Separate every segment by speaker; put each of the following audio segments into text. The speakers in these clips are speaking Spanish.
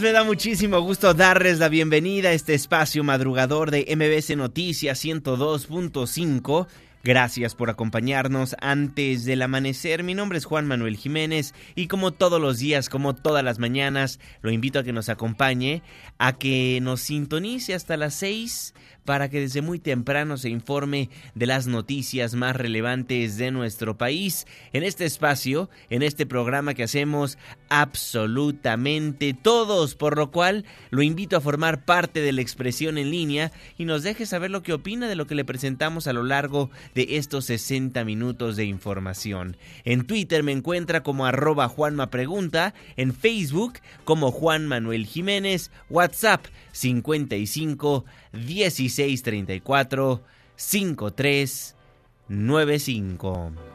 Speaker 1: Me da muchísimo gusto darles la bienvenida a este espacio madrugador de MBC Noticias 102.5. Gracias por acompañarnos antes del amanecer. Mi nombre es Juan Manuel Jiménez y como todos los días, como todas las mañanas, lo invito a que nos acompañe, a que nos sintonice hasta las 6 para que desde muy temprano se informe de las noticias más relevantes de nuestro país. En este espacio, en este programa que hacemos absolutamente todos, por lo cual lo invito a formar parte de la expresión en línea y nos deje saber lo que opina de lo que le presentamos a lo largo de estos 60 minutos de información. En Twitter me encuentra como arroba Juanma Pregunta, en Facebook como Juan Manuel Jiménez, WhatsApp 55 1634 5395.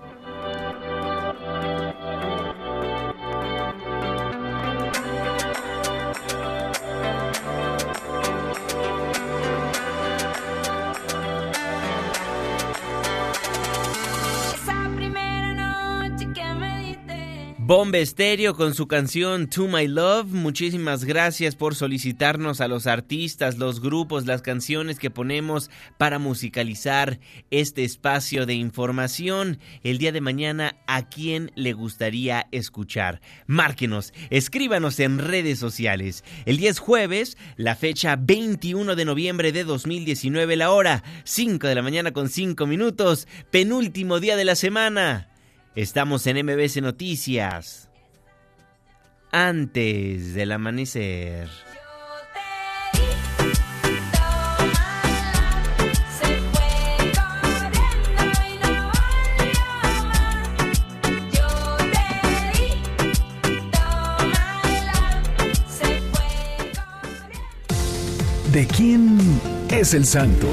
Speaker 1: Bomba Estéreo con su canción To My Love. Muchísimas gracias por solicitarnos a los artistas, los grupos, las canciones que ponemos para musicalizar este espacio de información. El día de mañana, ¿a quién le gustaría escuchar? Márquenos, escríbanos en redes sociales. El día es jueves, la fecha 21 de noviembre de 2019, la hora 5 de la mañana con 5 minutos, penúltimo día de la semana. Estamos en MBC Noticias. Antes del amanecer.
Speaker 2: ¿De quién es el santo?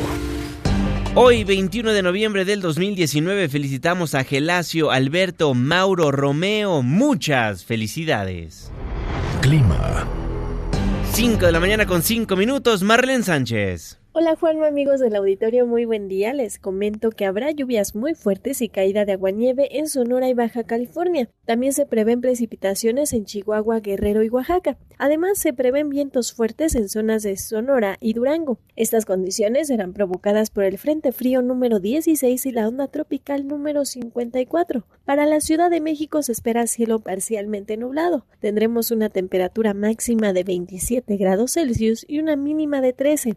Speaker 1: Hoy, 21 de noviembre del 2019, felicitamos a Gelacio, Alberto, Mauro, Romeo. Muchas felicidades.
Speaker 2: Clima.
Speaker 1: 5 de la mañana con 5 minutos, Marlene Sánchez.
Speaker 3: Hola Juanma, amigos del auditorio, muy buen día. Les comento que habrá lluvias muy fuertes y caída de aguanieve en Sonora y Baja California. También se prevén precipitaciones en Chihuahua, Guerrero y Oaxaca. Además, se prevén vientos fuertes en zonas de Sonora y Durango. Estas condiciones serán provocadas por el Frente Frío número 16 y la onda tropical número 54. Para la Ciudad de México se espera cielo parcialmente nublado. Tendremos una temperatura máxima de 27 grados Celsius y una mínima de 13.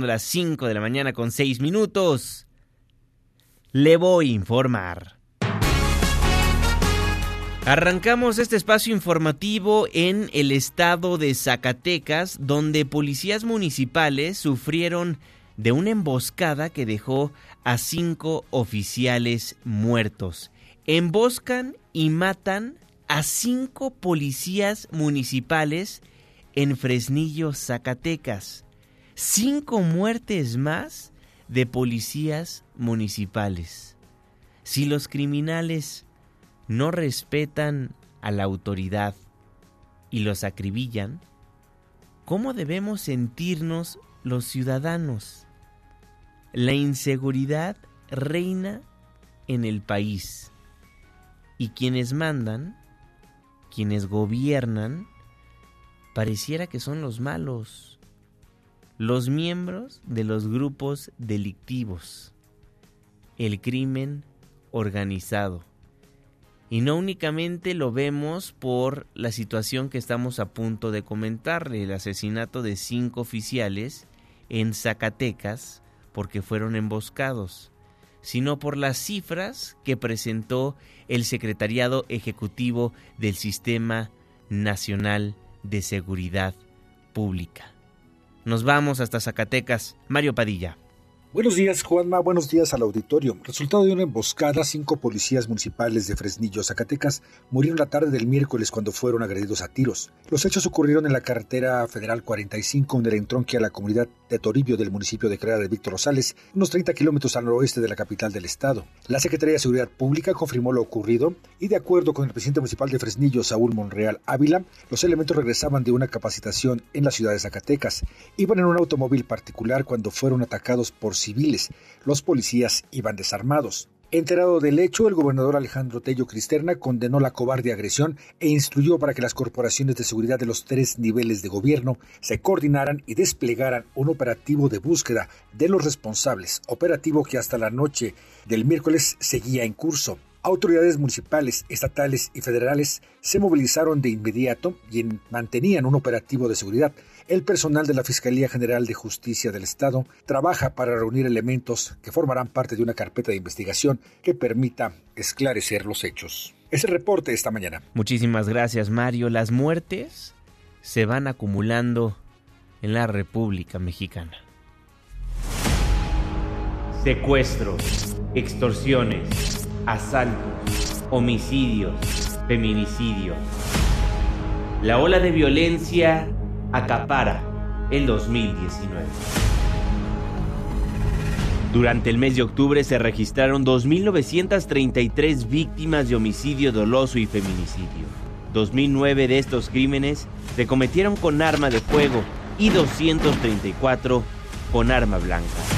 Speaker 1: las 5 de la mañana con 6 minutos minutos. Le voy a informar. Arrancamos este espacio informativo en el estado de Zacatecas, donde policías municipales sufrieron de una emboscada que dejó a cinco oficiales muertos. Emboscan y matan a cinco policías municipales en Fresnillo, Zacatecas. Cinco muertes más de policías municipales. Si los criminales no respetan a la autoridad y los acribillan, ¿cómo debemos sentirnos los ciudadanos? La inseguridad reina en el país y quienes mandan, quienes gobiernan, pareciera que son los malos, los miembros de los grupos delictivos, el crimen organizado. Y no únicamente lo vemos por la situación que estamos a punto de comentarle, el asesinato de cinco oficiales en Zacatecas porque fueron emboscados, sino por las cifras que presentó el Secretariado Ejecutivo del Sistema Nacional de Seguridad Pública. Nos vamos hasta Zacatecas. Mario Padilla.
Speaker 4: Buenos días, Juanma. Buenos días al auditorio. Resultado de una emboscada, cinco policías municipales de Fresnillo, Zacatecas, murieron la tarde del miércoles cuando fueron agredidos a tiros. Los hechos ocurrieron en la carretera federal 45, en el entronque a la comunidad de Toribio del municipio de Creada de Víctor Rosales, unos 30 kilómetros al noroeste de la capital del estado. La Secretaría de Seguridad Pública confirmó lo ocurrido y, de acuerdo con el presidente municipal de Fresnillo, Saúl Monreal Ávila, los elementos regresaban de una capacitación en la ciudad de Zacatecas. Iban en un automóvil particular cuando fueron atacados por civiles. Los policías iban desarmados. Enterado del hecho, el gobernador Alejandro Tello Cristerna condenó la cobarde agresión e instruyó para que las corporaciones de seguridad de los tres niveles de gobierno se coordinaran y desplegaran un operativo de búsqueda de los responsables, operativo que hasta la noche del miércoles seguía en curso. Autoridades municipales, estatales y federales se movilizaron de inmediato y mantenían un operativo de seguridad el personal de la Fiscalía General de Justicia del Estado trabaja para reunir elementos que formarán parte de una carpeta de investigación que permita esclarecer los hechos. Es el reporte esta mañana.
Speaker 1: Muchísimas gracias, Mario. Las muertes se van acumulando en la República Mexicana. Secuestros, extorsiones, asaltos, homicidios, feminicidios. La ola de violencia acapara el 2019. Durante el mes de octubre se registraron 2.933 víctimas de homicidio doloso y feminicidio. 2.009 de estos crímenes se cometieron con arma de fuego y 234 con arma blanca.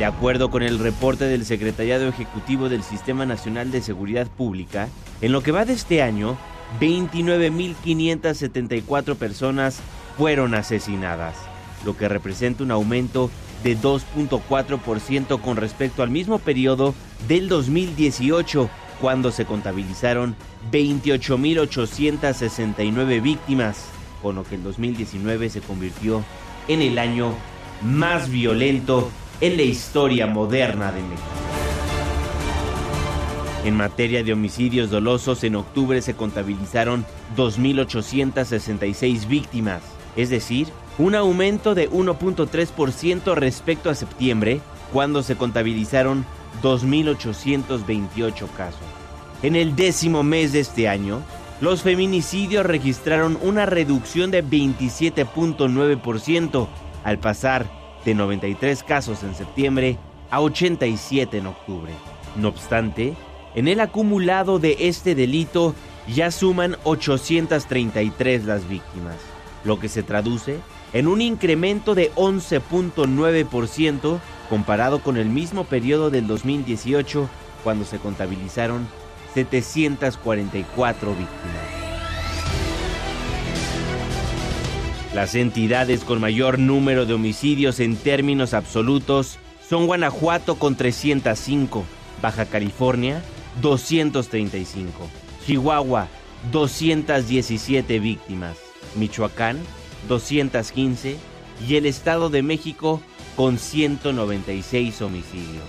Speaker 1: De acuerdo con el reporte del Secretariado Ejecutivo del Sistema Nacional de Seguridad Pública, en lo que va de este año, 29.574 personas fueron asesinadas, lo que representa un aumento de 2.4% con respecto al mismo periodo del 2018, cuando se contabilizaron 28.869 víctimas, con lo que el 2019 se convirtió en el año más violento en la historia moderna de México. En materia de homicidios dolosos, en octubre se contabilizaron 2.866 víctimas, es decir, un aumento de 1.3% respecto a septiembre, cuando se contabilizaron 2.828 casos. En el décimo mes de este año, los feminicidios registraron una reducción de 27.9% al pasar de 93 casos en septiembre a 87 en octubre. No obstante, en el acumulado de este delito ya suman 833 las víctimas, lo que se traduce en un incremento de 11.9% comparado con el mismo periodo del 2018 cuando se contabilizaron 744 víctimas. Las entidades con mayor número de homicidios en términos absolutos son Guanajuato con 305, Baja California 235. Chihuahua, 217 víctimas. Michoacán, 215. Y el Estado de México, con 196 homicidios.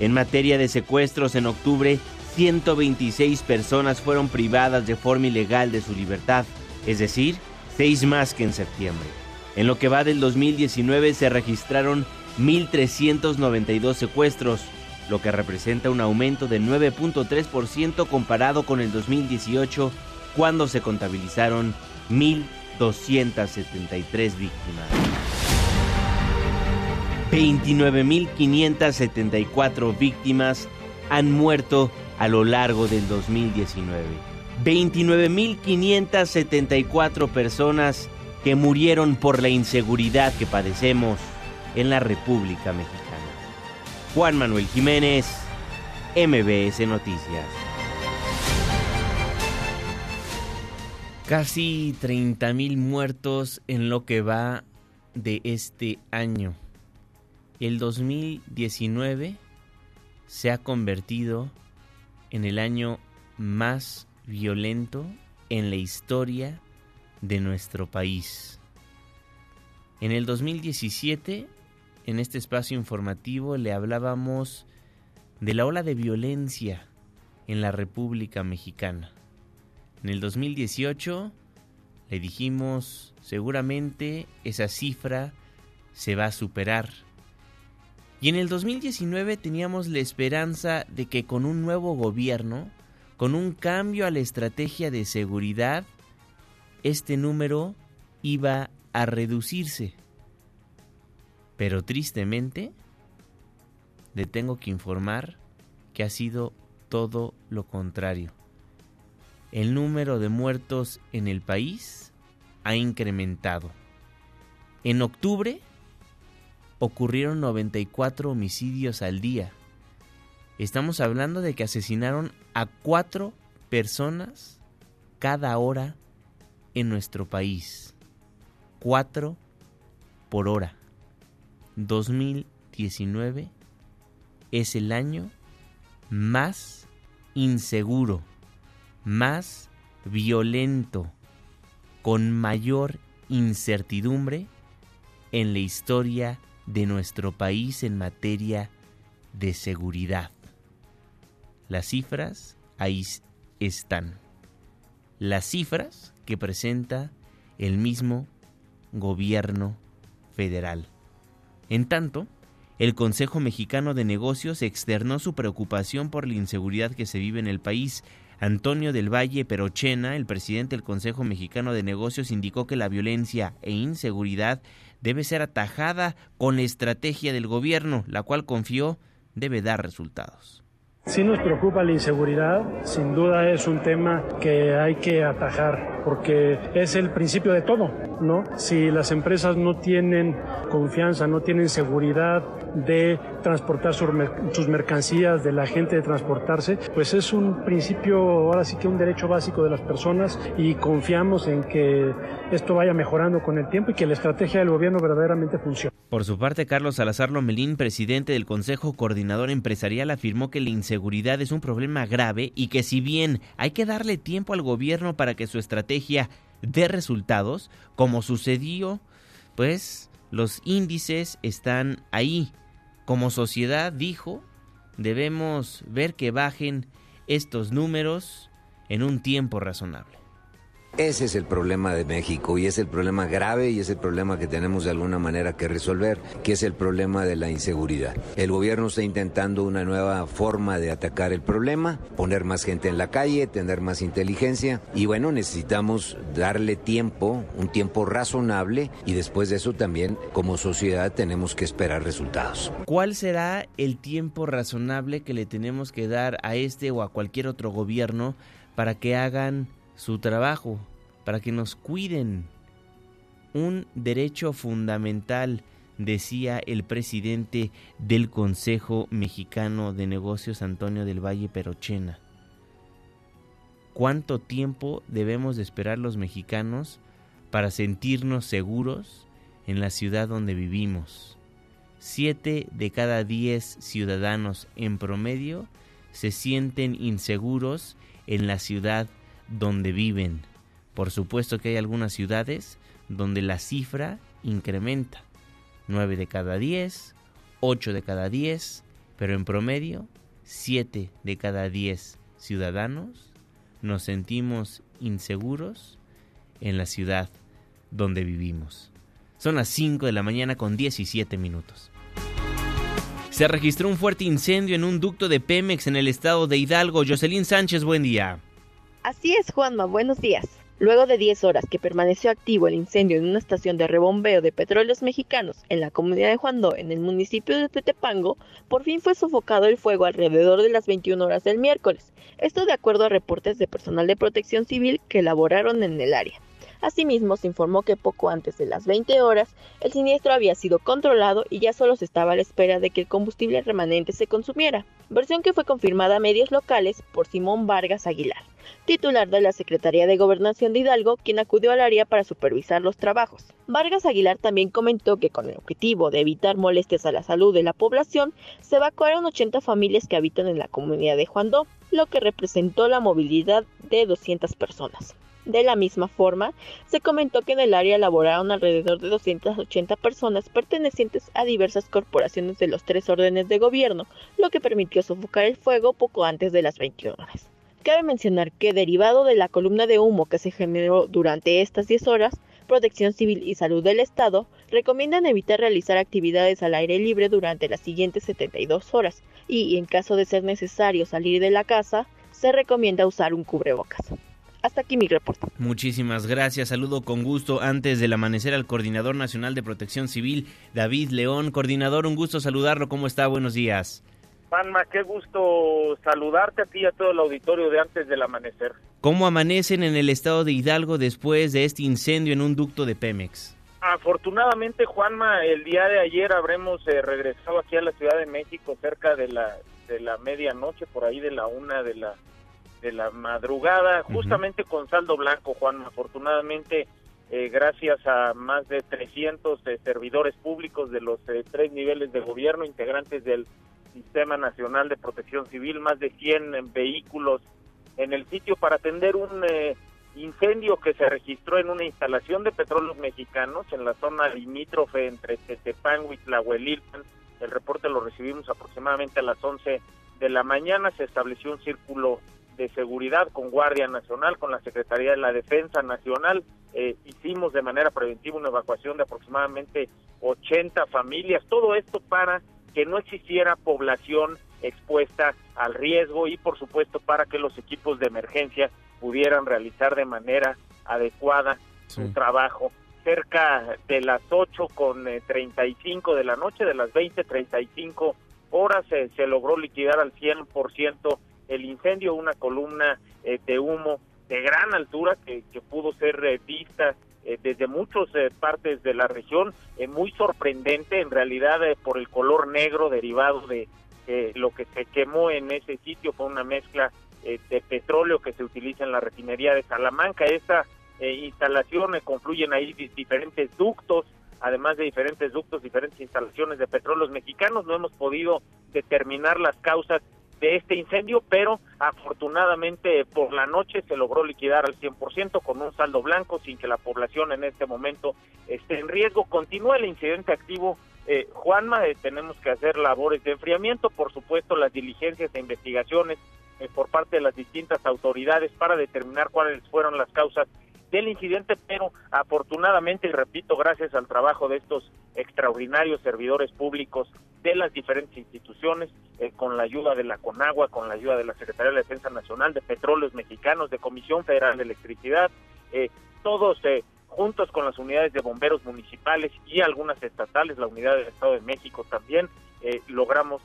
Speaker 1: En materia de secuestros, en octubre, 126 personas fueron privadas de forma ilegal de su libertad, es decir, 6 más que en septiembre. En lo que va del 2019 se registraron 1.392 secuestros, lo que representa un aumento de 9.3% comparado con el 2018, cuando se contabilizaron 1.273 víctimas. 29.574 víctimas han muerto a lo largo del 2019. 29.574 personas que murieron por la inseguridad que padecemos en la República Mexicana. Juan Manuel Jiménez, MBS Noticias. Casi 30.000 muertos en lo que va de este año. El 2019 se ha convertido en el año más violento en la historia de nuestro país. En el 2017, en este espacio informativo, le hablábamos de la ola de violencia en la República Mexicana. En el 2018 le dijimos, seguramente esa cifra se va a superar. Y en el 2019 teníamos la esperanza de que con un nuevo gobierno, con un cambio a la estrategia de seguridad, este número iba a reducirse. Pero tristemente, le tengo que informar que ha sido todo lo contrario. El número de muertos en el país ha incrementado. En octubre ocurrieron 94 homicidios al día. Estamos hablando de que asesinaron a cuatro personas cada hora en nuestro país. Cuatro por hora. 2019 es el año más inseguro, más violento, con mayor incertidumbre en la historia de nuestro país en materia de seguridad. Las cifras ahí están. Las cifras que presenta el mismo gobierno federal. En tanto, el Consejo Mexicano de Negocios externó su preocupación por la inseguridad que se vive en el país. Antonio del Valle Perochena, el presidente del Consejo Mexicano de Negocios, indicó que la violencia e inseguridad debe ser atajada con la estrategia del gobierno, la cual confió debe dar resultados.
Speaker 5: Sí nos preocupa la inseguridad, sin duda es un tema que hay que atajar porque es el principio de todo, ¿no? Si las empresas no tienen confianza, no tienen seguridad de transportar sus mercancías, de la gente de transportarse, pues es un principio, ahora sí que un derecho básico de las personas y confiamos en que esto vaya mejorando con el tiempo y que la estrategia del gobierno verdaderamente funcione.
Speaker 1: Por su parte, Carlos Salazar Lomelín, presidente del Consejo Coordinador Empresarial, afirmó que la inseguridad es un problema grave y que si bien hay que darle tiempo al gobierno para que su estrategia dé resultados, como sucedió, pues los índices están ahí. Como sociedad, dijo, debemos ver que bajen estos números en un tiempo razonable.
Speaker 6: Ese es el problema de México y es el problema grave y es el problema que tenemos de alguna manera que resolver, que es el problema de la inseguridad. El gobierno está intentando una nueva forma de atacar el problema, poner más gente en la calle, tener más inteligencia y bueno, necesitamos darle tiempo, un tiempo razonable y después de eso también como sociedad tenemos que esperar resultados.
Speaker 1: ¿Cuál será el tiempo razonable que le tenemos que dar a este o a cualquier otro gobierno para que hagan su trabajo, para que nos cuiden. Un derecho fundamental, decía el presidente del Consejo Mexicano de Negocios, Antonio del Valle Perochena. ¿Cuánto tiempo debemos de esperar los mexicanos para sentirnos seguros en la ciudad donde vivimos? Siete de cada diez ciudadanos en promedio se sienten inseguros en la ciudad donde viven. Por supuesto que hay algunas ciudades donde la cifra incrementa. 9 de cada 10, 8 de cada 10, pero en promedio 7 de cada 10 ciudadanos nos sentimos inseguros en la ciudad donde vivimos. Son las 5 de la mañana con 17 minutos. Se registró un fuerte incendio en un ducto de Pemex en el estado de Hidalgo. Jocelyn Sánchez, buen día.
Speaker 7: Así es, Juanma, buenos días. Luego de 10 horas que permaneció activo el incendio en una estación de rebombeo de petróleos mexicanos en la comunidad de Juandó, en el municipio de Tetepango, por fin fue sofocado el fuego alrededor de las 21 horas del miércoles. Esto de acuerdo a reportes de personal de protección civil que laboraron en el área. Asimismo, se informó que poco antes de las 20 horas, el siniestro había sido controlado y ya solo se estaba a la espera de que el combustible remanente se consumiera, versión que fue confirmada a medios locales por Simón Vargas Aguilar, titular de la Secretaría de Gobernación de Hidalgo, quien acudió al área para supervisar los trabajos. Vargas Aguilar también comentó que con el objetivo de evitar molestias a la salud de la población, se evacuaron 80 familias que habitan en la comunidad de Juandó, lo que representó la movilidad de 200 personas. De la misma forma, se comentó que en el área laboraron alrededor de 280 personas pertenecientes a diversas corporaciones de los tres órdenes de gobierno, lo que permitió sofocar el fuego poco antes de las 21 horas. Cabe mencionar que derivado de la columna de humo que se generó durante estas 10 horas, Protección Civil y Salud del Estado recomiendan evitar realizar actividades al aire libre durante las siguientes 72 horas y, en caso de ser necesario salir de la casa, se recomienda usar un cubrebocas. Hasta aquí mi reporte.
Speaker 1: Muchísimas gracias. Saludo con gusto antes del amanecer al Coordinador Nacional de Protección Civil, David León. Coordinador, un gusto saludarlo. ¿Cómo está? Buenos días.
Speaker 8: Panma, qué gusto saludarte a ti y a todo el auditorio de antes del amanecer.
Speaker 1: ¿Cómo amanecen en el estado de Hidalgo después de este incendio en un ducto de Pemex?
Speaker 8: Afortunadamente, Juanma, el día de ayer habremos eh, regresado aquí a la Ciudad de México cerca de la, de la medianoche, por ahí de la una de la de la madrugada, justamente con saldo blanco, Juan. Afortunadamente, eh, gracias a más de 300 eh, servidores públicos de los eh, tres niveles de gobierno, integrantes del Sistema Nacional de Protección Civil, más de 100 vehículos en el sitio para atender un incendio que se registró en una instalación de petróleos mexicanos en la zona limítrofe entre Tetepán y Tlahuelilpan. El reporte lo recibimos aproximadamente a las 11 de la mañana. Se estableció un círculo de Seguridad, con Guardia Nacional, con la Secretaría de la Defensa Nacional. Eh, hicimos de manera preventiva una evacuación de aproximadamente 80 familias, todo esto para que no existiera población expuesta al riesgo y por supuesto para que los equipos de emergencia pudieran realizar de manera adecuada su trabajo. Cerca de las 8 con 35 eh, de la noche, de las 20, 35 horas, eh, se logró liquidar al 100% el incendio, una columna eh, de humo de gran altura que, pudo ser eh, vista eh, desde muchas partes de la región, muy sorprendente en realidad por el color negro derivado de lo que se quemó en ese sitio, fue una mezcla de petróleo que se utiliza en la refinería de Salamanca. Esta instalación confluyen ahí diferentes ductos, además de diferentes ductos, diferentes instalaciones de petróleos mexicanos. No hemos podido determinar las causas de este incendio, pero afortunadamente por la noche se logró liquidar al 100% con un saldo blanco sin que la población en este momento esté en riesgo. Continúa el incidente activo. Eh, Juanma, eh, tenemos que hacer labores de enfriamiento, por supuesto las diligencias e investigaciones eh, por parte de las distintas autoridades para determinar cuáles fueron las causas del incidente, pero afortunadamente, y repito, gracias al trabajo de estos extraordinarios servidores públicos de las diferentes instituciones, eh, con la ayuda de la CONAGUA, con la ayuda de la Secretaría de Defensa Nacional, de Petróleos Mexicanos, de Comisión Federal de Electricidad, eh, todos eh, juntos con las unidades de bomberos municipales y algunas estatales, la unidad del Estado de México también, logramos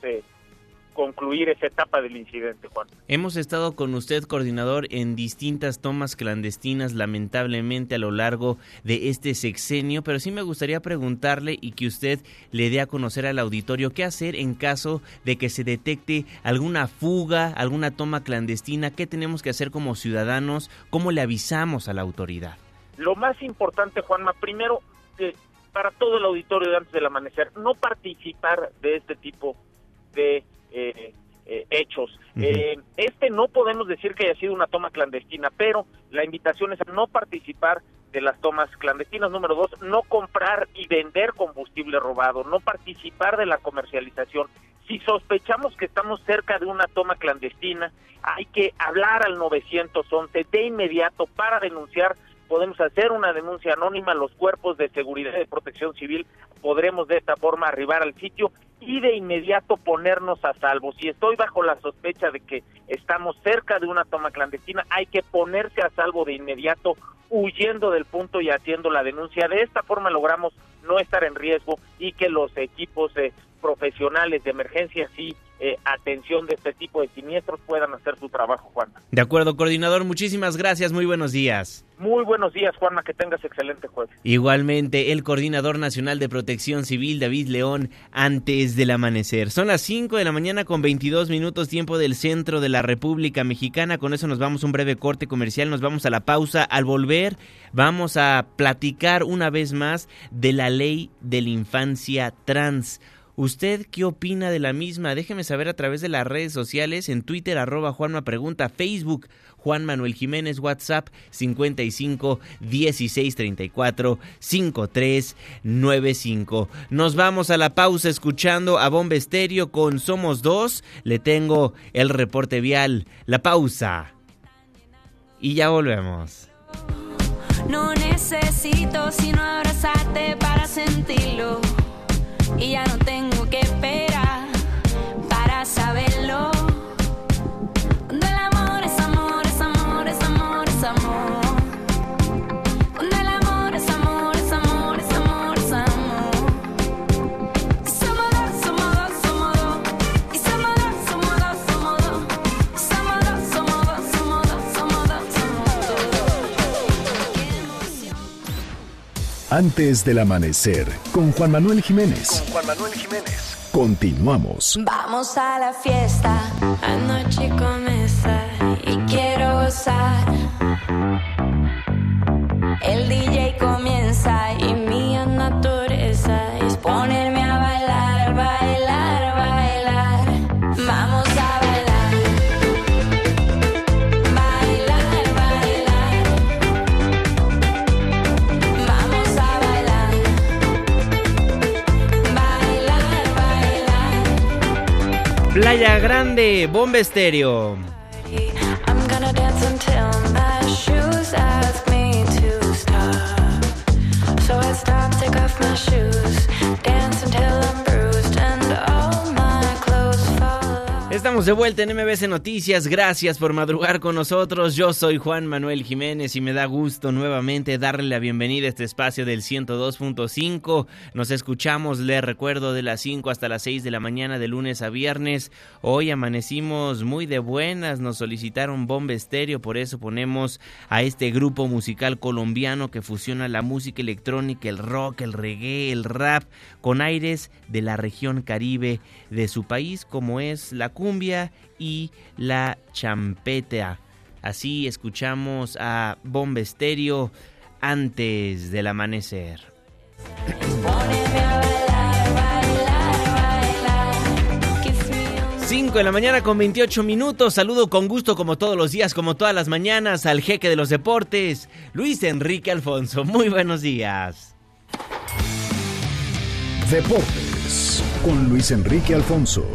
Speaker 8: concluir esa etapa del incidente, Juan.
Speaker 1: Hemos estado con usted, coordinador, en distintas tomas clandestinas, lamentablemente, a lo largo de este sexenio, pero sí me gustaría preguntarle y que usted le dé a conocer al auditorio qué hacer en caso de que se detecte alguna fuga, alguna toma clandestina, qué tenemos que hacer como ciudadanos, cómo le avisamos a la autoridad.
Speaker 8: Lo más importante, Juanma, primero, eh, para todo el auditorio de antes del amanecer, no participar de este tipo de eh, eh, hechos. Eh, este no podemos decir que haya sido una toma clandestina, pero la invitación es a no participar de las tomas clandestinas. Número dos, no comprar y vender combustible robado, no participar de la comercialización. Si sospechamos que estamos cerca de una toma clandestina, hay que hablar al 911 de inmediato para denunciar podemos hacer una denuncia anónima, los cuerpos de seguridad y de protección civil podremos de esta forma arribar al sitio y de inmediato ponernos a salvo. Si estoy bajo la sospecha de que estamos cerca de una toma clandestina, hay que ponerse a salvo de inmediato huyendo del punto y haciendo la denuncia. De esta forma logramos no estar en riesgo y que los equipos eh, profesionales de emergencia sí eh, atención de este tipo de siniestros puedan hacer su trabajo, Juan.
Speaker 1: De acuerdo, coordinador, muchísimas gracias, muy buenos días.
Speaker 8: Muy buenos días, Juanma, que tengas excelente jueves.
Speaker 1: Igualmente, el coordinador nacional de protección civil, David León, antes del amanecer. Son las 5 de la mañana con 22 minutos tiempo del centro de la República Mexicana. Con eso nos vamos a un breve corte comercial, nos vamos a la pausa. Al volver, vamos a platicar una vez más de la ley de la infancia trans. ¿Usted qué opina de la misma? Déjeme saber a través de las redes sociales, en Twitter, arroba Juanma Pregunta, Facebook, Juan Manuel Jiménez, WhatsApp 55 16 34 53 95. Nos vamos a la pausa escuchando a Bomba Estéreo con Somos Dos. Le tengo el reporte vial, la pausa. Y ya volvemos.
Speaker 9: No necesito sino abrazarte para sentirlo y ya no tengo que esperar
Speaker 2: Antes del amanecer, con Juan Manuel Jiménez.
Speaker 10: Juan Manuel Jiménez.
Speaker 2: Continuamos.
Speaker 9: Vamos a la fiesta, anoche comienza y quiero gozar. El DJ comienza y mi naturaleza es ponerme
Speaker 1: Playa Grande, Bomba Estéreo.
Speaker 9: So I stop, take off my shoes, dance until I'm
Speaker 1: Estamos de vuelta en MBC Noticias. Gracias por madrugar con nosotros. Yo soy Juan Manuel Jiménez y me da gusto nuevamente darle la bienvenida a este espacio del 102.5. Nos escuchamos, les recuerdo, de las 5 hasta las 6 de la mañana de lunes a viernes. Hoy amanecimos muy de buenas. Nos solicitaron bomba estéreo, por eso ponemos a este grupo musical colombiano que fusiona la música electrónica, el rock, el reggae, el rap con aires de la región caribe de su país, como es la y la champeta. Así escuchamos a Bomba Estéreo antes del amanecer. 5 de la mañana con 28 minutos. Saludo con gusto como todos los días, como todas las mañanas, al jeque de los deportes, Luis Enrique Alfonso. Muy buenos días.
Speaker 2: Deportes con Luis Enrique Alfonso.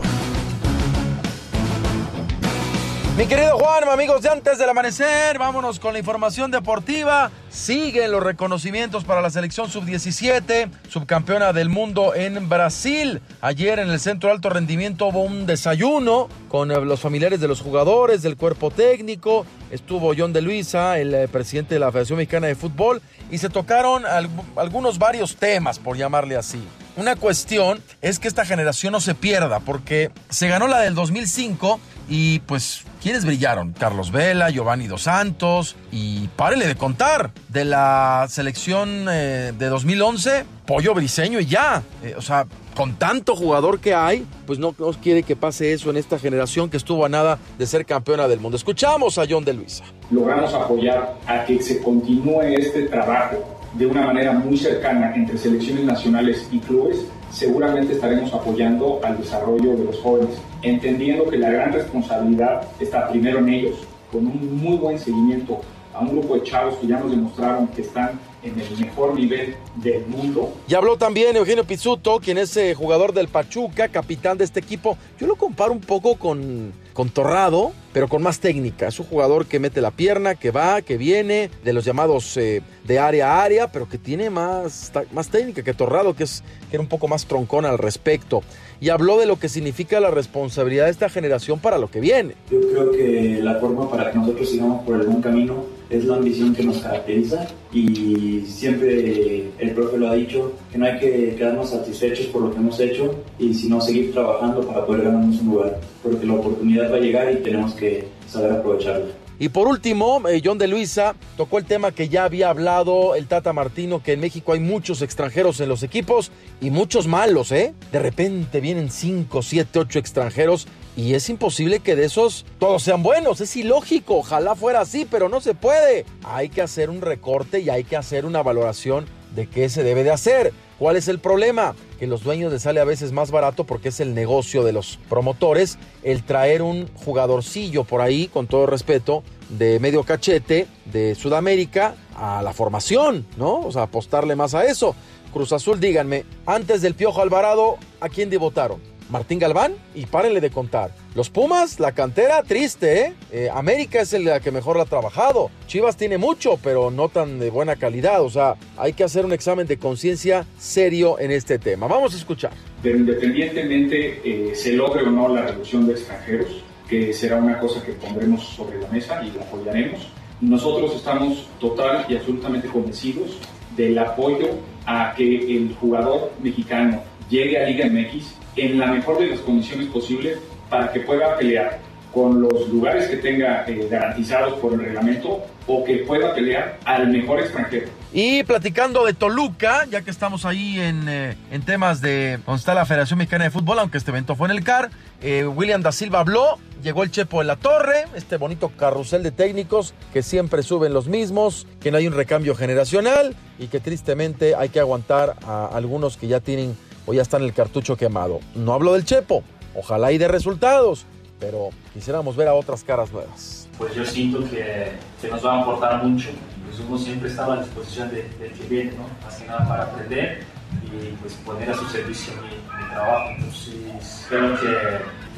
Speaker 11: Mi querido Juan, amigos de antes del amanecer, vámonos con la información deportiva. Siguen los reconocimientos para la selección sub-17, subcampeona del mundo en Brasil. Ayer en el Centro Alto Rendimiento hubo un desayuno con eh, los familiares de los jugadores, del cuerpo técnico. Estuvo John de Luisa, el eh, presidente de la Federación Mexicana de Fútbol, y se tocaron al- algunos varios temas, por llamarle así. Una cuestión es que esta generación no se pierda, porque se ganó la del 2005 y pues, ¿quiénes brillaron? Carlos Vela, Giovanni Dos Santos y párele de contar. De la selección eh, de 2011, Pollo Briseño y ya. Eh, o sea, con tanto jugador que hay, pues no, no quiere que pase eso en esta generación que estuvo a nada de ser campeona del mundo. Escuchamos a John de Luisa.
Speaker 12: logramos apoyar a que se continúe este trabajo de una manera muy cercana entre selecciones nacionales y clubes, seguramente estaremos apoyando al desarrollo de los jóvenes, entendiendo que la gran responsabilidad está primero en ellos, con un muy buen seguimiento a un grupo de chavos que ya nos demostraron que están en el mejor nivel del mundo
Speaker 11: Y habló también Eugenio Pizzuto, quien es eh, jugador del Pachuca, capitán de este equipo. Yo lo comparo un poco con con Torrado, pero con más técnica. Es un jugador que mete la pierna, que va, que viene, de los llamados eh, de área a área, pero que tiene más, más técnica que Torrado, que, es, que era un poco más troncón al respecto. Y habló de lo que significa la responsabilidad de esta generación para lo que viene.
Speaker 10: Yo creo que la forma para que nosotros sigamos por el buen camino es la ambición que nos caracteriza y siempre el profe lo ha dicho, que no hay que quedarnos satisfechos por lo que hemos hecho y sino seguir trabajando para poder ganarnos un lugar, porque la oportunidad va a llegar y tenemos que saber aprovecharla.
Speaker 11: Y por último, eh, John de Luisa tocó el tema que ya había hablado el Tata Martino, que en México hay muchos extranjeros en los equipos y muchos malos, ¿eh? De repente vienen 5, 7, 8 extranjeros y es imposible que de esos todos sean buenos. Es ilógico. Ojalá fuera así, pero no se puede. Hay que hacer un recorte y hay que hacer una valoración de qué se debe de hacer. ¿Cuál es el problema? Que los dueños les sale a veces más barato porque es el negocio de los promotores el traer un jugadorcillo por ahí, con todo respeto, de medio cachete de Sudamérica a la formación, ¿no? O sea, apostarle más a eso. Cruz Azul, díganme, antes del Piojo Alvarado, ¿a quién devotaron? Martín Galván y párenle de contar. Los Pumas, la cantera, triste, ¿eh? ¿eh? América es el que mejor la ha trabajado. Chivas tiene mucho, pero no tan de buena calidad. O sea, hay que hacer un examen de conciencia serio en este tema. Vamos a escuchar.
Speaker 12: Pero independientemente eh, se logre o no la reducción de extranjeros, que será una cosa que pondremos sobre la mesa y la apoyaremos, nosotros estamos total y absolutamente convencidos del apoyo a que el jugador mexicano llegue a Liga MX en la mejor de las condiciones posibles para que pueda pelear con los lugares que tenga eh, garantizados por el reglamento o que pueda pelear al mejor extranjero.
Speaker 11: Y platicando de Toluca, ya que estamos ahí en, eh, en temas de donde está la Federación Mexicana de Fútbol, aunque este evento fue en el CAR, eh, William da Silva habló, llegó el Chepo de la Torre, este bonito carrusel de técnicos que siempre suben los mismos, que no hay un recambio generacional y que tristemente hay que aguantar a algunos que ya tienen o ya está en el cartucho quemado. No hablo del Chepo, ojalá y de resultados, pero quisiéramos ver a otras caras nuevas.
Speaker 13: Pues yo siento que, que nos va a aportar mucho. Pues uno siempre estaba a disposición del que viene, ¿no? Más que nada para aprender y pues poner a su servicio mi, mi trabajo. Entonces creo que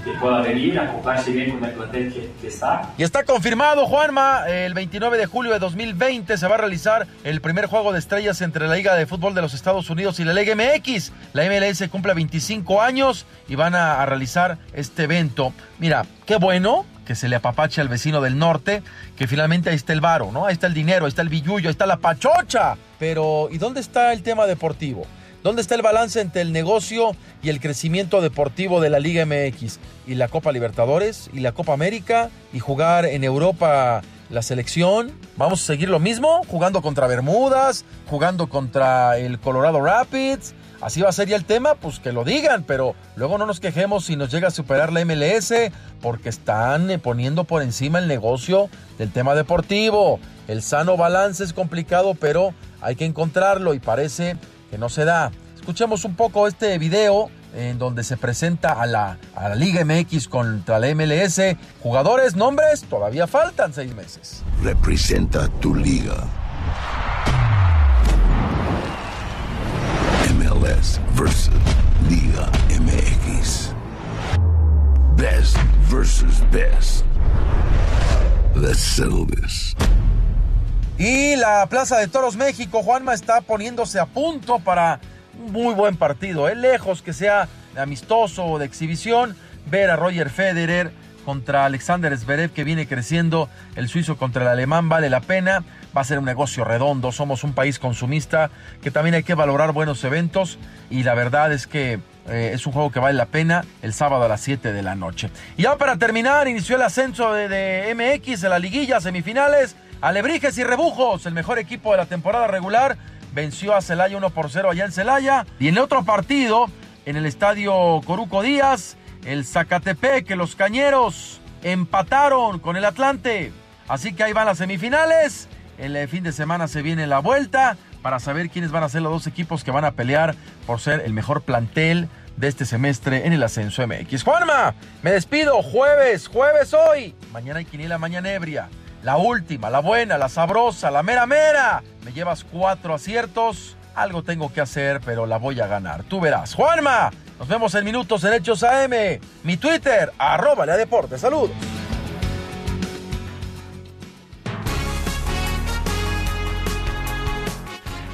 Speaker 13: que pueda venir, acoplarse bien con el plantel que, está.
Speaker 11: Y está confirmado, Juanma, el 29 de julio de 2020 se va a realizar el primer juego de estrellas entre la Liga de Fútbol de los Estados Unidos y la Liga MX. La MLS cumple 25 años y van a, realizar este evento. Mira, qué bueno que se le apapache al vecino del norte, que finalmente ahí está el varo, ¿no? Ahí está el dinero, ahí está el billullo, ahí está la pachocha. Pero, ¿y dónde está el tema deportivo? ¿Dónde está el balance entre el negocio y el crecimiento deportivo de la Liga MX? Y la Copa Libertadores y la Copa América y jugar en Europa la selección. Vamos a seguir lo mismo, jugando contra Bermudas, jugando contra el Colorado Rapids. Así va a ser ya el tema, pues que lo digan, pero luego no nos quejemos si nos llega a superar la MLS, porque están poniendo por encima el negocio del tema deportivo. El sano balance es complicado, pero hay que encontrarlo y parece no se da. Escuchemos un poco este video en donde se presenta a la, a la Liga MX contra la MLS. Jugadores, nombres, todavía faltan seis meses.
Speaker 14: Representa tu liga. MLS versus Liga MX. Best versus best. Let's settle this.
Speaker 11: Y la Plaza de Toros México, Juanma está poniéndose a punto para un muy buen partido. ¿eh? Lejos que sea amistoso o de exhibición, ver a Roger Federer contra Alexander Zverev que viene creciendo, el suizo contra el alemán vale la pena, va a ser un negocio redondo, somos un país consumista que también hay que valorar buenos eventos y la verdad es que eh, es un juego que vale la pena el sábado a las 7 de la noche. Y ya para terminar, inició el ascenso de, de MX en la liguilla, semifinales, Alebrijes y Rebujos, el mejor equipo de la temporada regular, venció a Celaya 1 por 0 allá en Celaya. Y en el otro partido, en el estadio Coruco Díaz, el Zacatepec, los Cañeros empataron con el Atlante. Así que ahí van las semifinales. El eh, fin de semana se viene la vuelta para saber quiénes van a ser los dos equipos que van a pelear por ser el mejor plantel de este semestre en el ascenso MX. Juanma, me despido. Jueves, jueves hoy. Mañana hay quiniela, mañana ebria. La última, la buena, la sabrosa, la mera mera. Me llevas cuatro aciertos. Algo tengo que hacer, pero la voy a ganar. Tú verás. Juanma, Nos vemos en minutos en Hechos AM. Mi Twitter, arroba Lea Deportes. Saludos.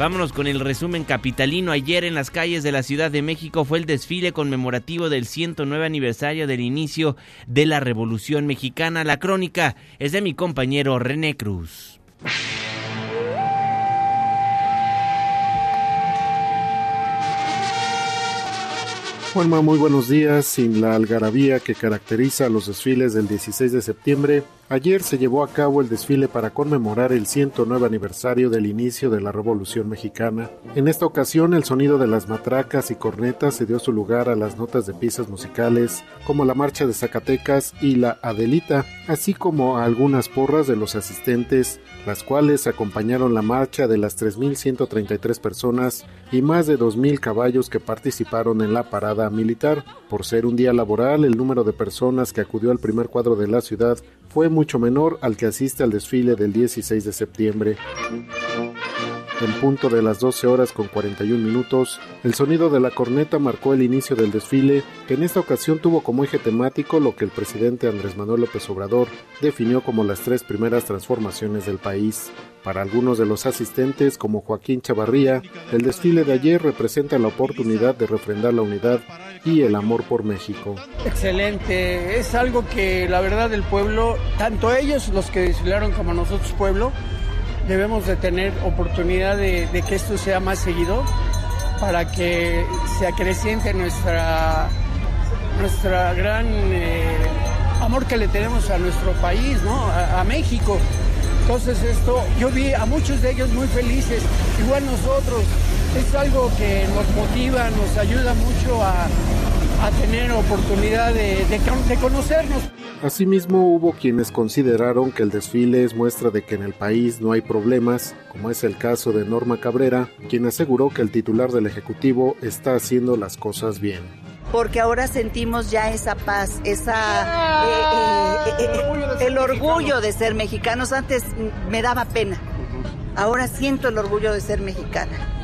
Speaker 1: Vámonos con el resumen capitalino. Ayer en las calles de la Ciudad de México fue el desfile conmemorativo del 109 aniversario del inicio de la Revolución Mexicana. La crónica es de mi compañero René Cruz.
Speaker 15: Juanma, muy buenos días. Sin la algarabía que caracteriza los desfiles del 16 de septiembre, ayer se llevó a cabo el desfile para conmemorar el 109 aniversario del inicio de la Revolución Mexicana. En esta ocasión, el sonido de las matracas y cornetas se dio su lugar a las notas de piezas musicales, como la Marcha de Zacatecas y la Adelita, así como a algunas porras de los asistentes, las cuales acompañaron la marcha de las 3.133 personas y más de 2.000 caballos que participaron en la parada militar. Por ser un día laboral, el número de personas que acudió al primer cuadro de la ciudad fue mucho menor al que asiste al desfile del 16 de septiembre. En punto de las 12 horas con 41 minutos, el sonido de la corneta marcó el inicio del desfile, que en esta ocasión tuvo como eje temático lo que el presidente Andrés Manuel López Obrador definió como las tres primeras transformaciones del país. Para algunos de los asistentes, como Joaquín Chavarría, el desfile de ayer representa la oportunidad de refrendar la unidad y el amor por México.
Speaker 16: Excelente, es algo que la verdad el pueblo, tanto ellos los que desfilaron como nosotros pueblo, debemos de tener oportunidad de, que esto sea más seguido para que se acreciente nuestra, nuestra gran eh, amor que le tenemos a nuestro país, ¿no? a, México. Entonces esto, yo vi a muchos de ellos muy felices, igual nosotros. Es algo que nos motiva, nos ayuda mucho a, tener oportunidad de, de conocernos.
Speaker 15: Asimismo, hubo quienes consideraron que el desfile es muestra de que en el país no hay problemas, como es el caso de Norma Cabrera, quien aseguró que el titular del Ejecutivo está haciendo las cosas bien.
Speaker 17: Porque ahora sentimos ya esa paz, esa eh, eh, eh, el orgullo de ser mexicanos. Antes me daba pena, ahora siento el orgullo de ser mexicana.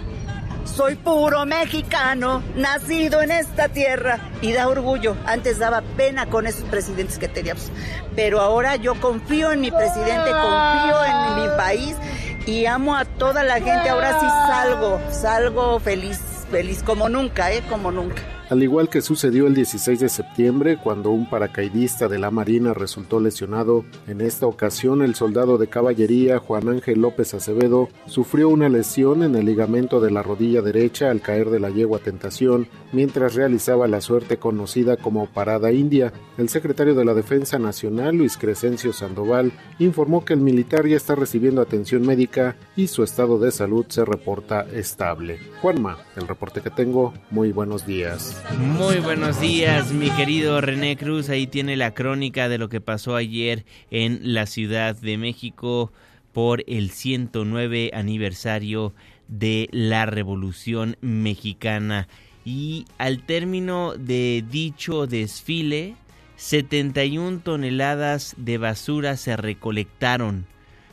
Speaker 17: Soy puro mexicano, nacido en esta tierra y da orgullo. Antes daba pena con esos presidentes que teníamos, pero ahora yo confío en mi presidente, confío en mi país y amo a toda la gente. Ahora sí salgo, salgo feliz, feliz como nunca, ¿eh? Como nunca
Speaker 15: al igual que sucedió el 16 de septiembre cuando un paracaidista de la Marina resultó lesionado. En esta ocasión el soldado de caballería Juan Ángel López Acevedo sufrió una lesión en el ligamento de la rodilla derecha al caer de la yegua Tentación mientras realizaba la suerte conocida como Parada India. El secretario de la Defensa Nacional, Luis Crescencio Sandoval, informó que el militar ya está recibiendo atención médica y su estado de salud se reporta estable. Juanma, el reporte que tengo, muy buenos días.
Speaker 1: Muy buenos días, mi querido René Cruz. Ahí tiene la crónica de lo que pasó ayer en la Ciudad de México por el 109 aniversario de la Revolución Mexicana. Y al término de dicho desfile, 71 toneladas de basura se recolectaron.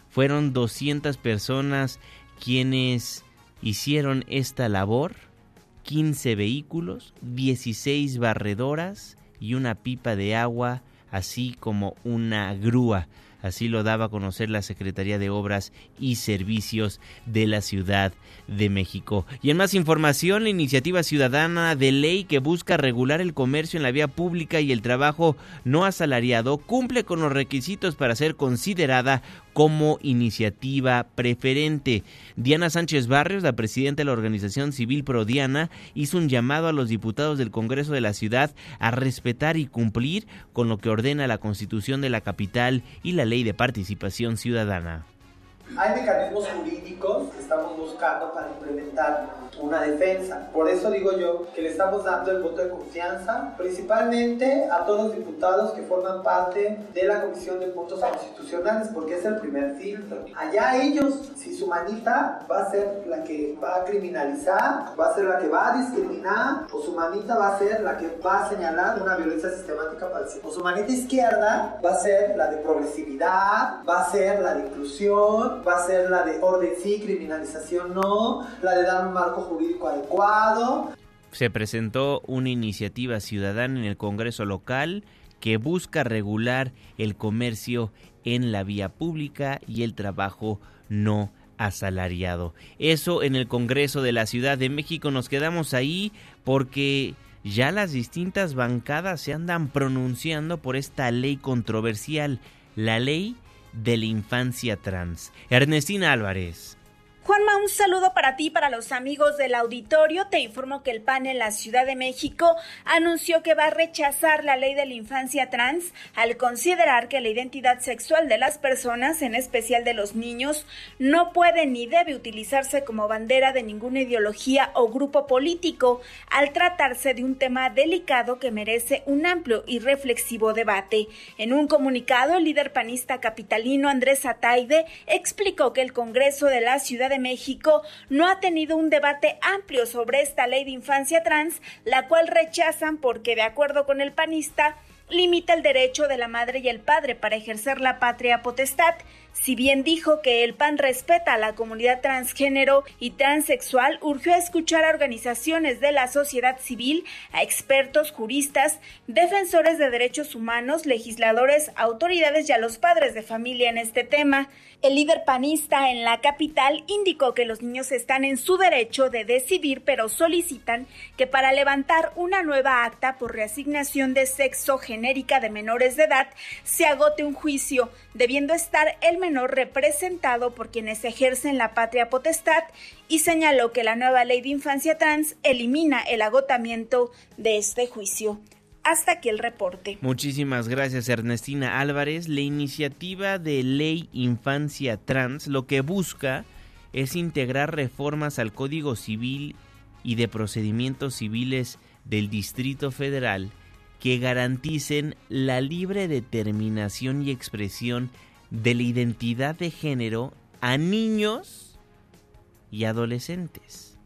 Speaker 1: Fueron 200 personas quienes hicieron esta labor 15 vehículos, 16 barredoras y una pipa de agua, así como una grúa. Así lo daba a conocer la Secretaría de Obras y Servicios de la Ciudad de México. Y en más información, la iniciativa ciudadana de ley que busca regular el comercio en la vía pública y el trabajo no asalariado cumple con los requisitos para ser considerada como iniciativa preferente. Diana Sánchez Barrios, la presidenta de la organización civil Prodiana, hizo un llamado a los diputados del Congreso de la ciudad a respetar y cumplir con lo que ordena la Constitución de la capital y la Ley de Participación Ciudadana.
Speaker 18: Hay mecanismos jurídicos que estamos buscando para implementar una defensa. Por eso digo yo que le estamos dando el voto de confianza principalmente a todos los diputados que forman parte de la Comisión de Puntos Constitucionales porque es el primer filtro. Allá ellos, si su manita va a ser la que va a criminalizar, va a ser la que va a discriminar o su manita va a ser la que va a señalar una violencia sistemática para el o su manita izquierda va a ser la de progresividad, va a ser la de inclusión, va a ser la de orden sí, criminalización no, la de dar un marco jurídico adecuado.
Speaker 1: se presentó una iniciativa ciudadana en el Congreso local que busca regular el comercio en la vía pública y el trabajo no asalariado. Eso en el Congreso de la Ciudad de México nos quedamos ahí porque ya las distintas bancadas se andan pronunciando por esta ley controversial, la ley de la infancia trans. Ernestina Álvarez.
Speaker 19: Juanma, un saludo para ti para los amigos del auditorio. Te informo que el PAN en la Ciudad de México anunció que va a rechazar la ley de la infancia trans al considerar que la identidad sexual de las personas, en especial de los niños, no puede ni debe utilizarse como bandera de ninguna ideología o grupo político al tratarse de un tema delicado que merece un amplio y reflexivo debate. En un comunicado, el líder panista capitalino Andrés Ataide explicó que el Congreso de la Ciudad México no ha tenido un debate amplio sobre esta ley de infancia trans, la cual rechazan porque, de acuerdo con el panista, limita el derecho de la madre y el padre para ejercer la patria potestad si bien dijo que el PAN respeta a la comunidad transgénero y transexual, urgió a escuchar a organizaciones de la sociedad civil, a expertos, juristas, defensores de derechos humanos, legisladores, autoridades y a los padres de familia en este tema. El líder panista en la capital indicó que los niños están en su derecho de decidir, pero solicitan que para levantar una nueva acta por reasignación de sexo genérica de menores de edad se agote un juicio, debiendo estar el menor representado por quienes ejercen la patria potestad y señaló que la nueva ley de infancia trans elimina el agotamiento de este juicio. Hasta aquí el reporte.
Speaker 1: Muchísimas gracias Ernestina Álvarez. La iniciativa de ley infancia trans lo que busca es integrar reformas al Código Civil y de procedimientos civiles del Distrito Federal que garanticen la libre determinación y expresión de la identidad de género a niños y adolescentes.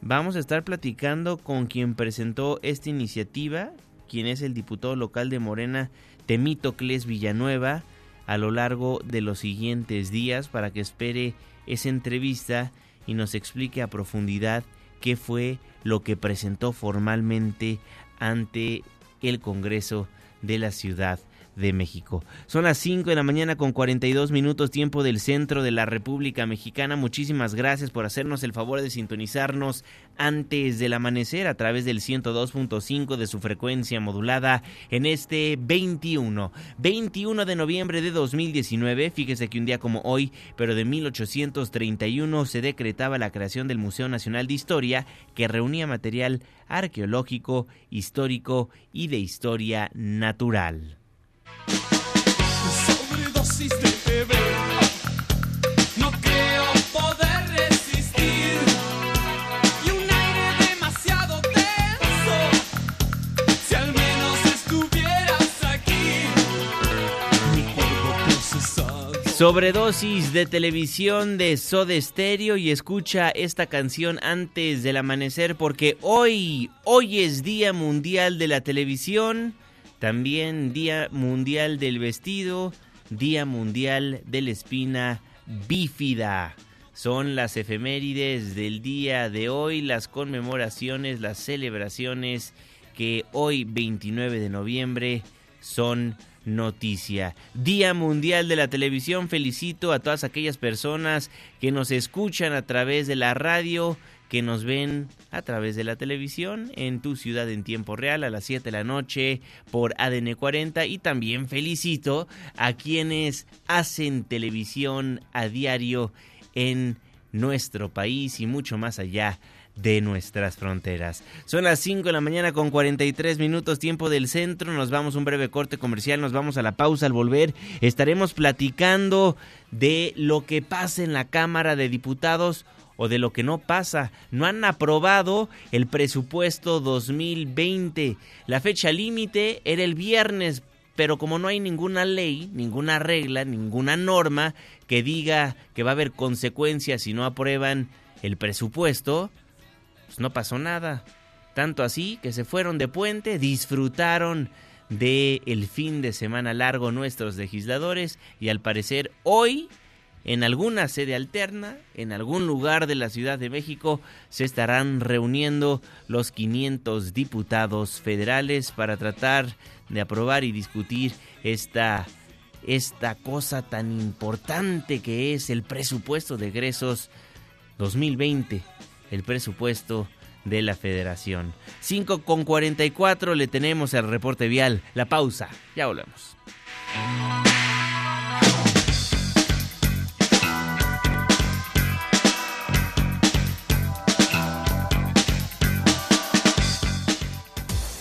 Speaker 1: Vamos a estar platicando con quien presentó esta iniciativa, quien es el diputado local de Morena, Temítocles Villanueva, a lo largo de los siguientes días para que espere esa entrevista y nos explique a profundidad qué fue lo que presentó formalmente ante el Congreso de la Ciudad de México. Son las 5 de la mañana con 42 minutos tiempo del centro de la República Mexicana. Muchísimas gracias por hacernos el favor de sintonizarnos antes del amanecer a través del 102.5 de su frecuencia modulada en este 21, 21 de noviembre de 2019. Fíjese que un día como hoy, pero de 1831, se decretaba la creación del Museo Nacional de Historia que reunía material arqueológico, histórico y de historia natural. Sobredosis de televisión de Soda Stereo y escucha esta canción antes del amanecer porque hoy, hoy es Día Mundial de la Televisión. También Día Mundial del Vestido, Día Mundial de la Espina Bífida. Son las efemérides del día de hoy, las conmemoraciones, las celebraciones que hoy 29 de noviembre son noticia. Día Mundial de la Televisión. Felicito a todas aquellas personas que nos escuchan a través de la radio que nos ven a través de la televisión en tu ciudad en tiempo real a las 7 de la noche por ADN 40 y también felicito a quienes hacen televisión a diario en nuestro país y mucho más allá de nuestras fronteras. Son las 5 de la mañana con 43 minutos tiempo del centro, nos vamos a un breve corte comercial, nos vamos a la pausa. Al volver, estaremos platicando de lo que pasa en la Cámara de Diputados o de lo que no pasa. No han aprobado el presupuesto 2020. La fecha límite era el viernes, pero como no hay ninguna ley, ninguna regla, ninguna norma que diga que va a haber consecuencias si no aprueban el presupuesto, pues no pasó nada. Tanto así que se fueron de puente, disfrutaron de el fin de semana largo nuestros legisladores y al parecer hoy en alguna sede alterna, en algún lugar de la Ciudad de México, se estarán reuniendo los 500 diputados federales para tratar de aprobar y discutir esta, esta cosa tan importante que es el presupuesto de egresos 2020, el presupuesto de la federación. 5 con 44 le tenemos el reporte vial, la pausa, ya volvemos.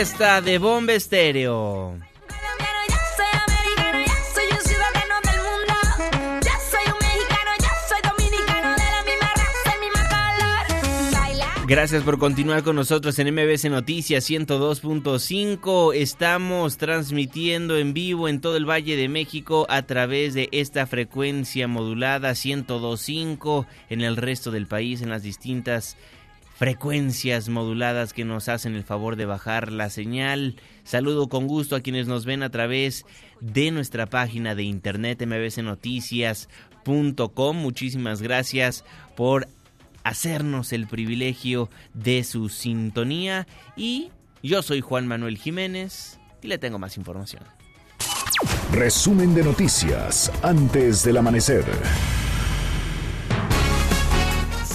Speaker 9: Y misma color. Baila.
Speaker 1: Gracias por continuar con nosotros en MBC Noticias 102.5. Estamos transmitiendo en vivo en todo el Valle de México a través de esta frecuencia modulada 102.5 en el resto del país en las distintas frecuencias moduladas que nos hacen el favor de bajar la señal. Saludo con gusto a quienes nos ven a través de nuestra página de internet mbcnoticias.com. Muchísimas gracias por hacernos el privilegio de su sintonía y yo soy Juan Manuel Jiménez y le tengo más información.
Speaker 2: Resumen de noticias antes del amanecer.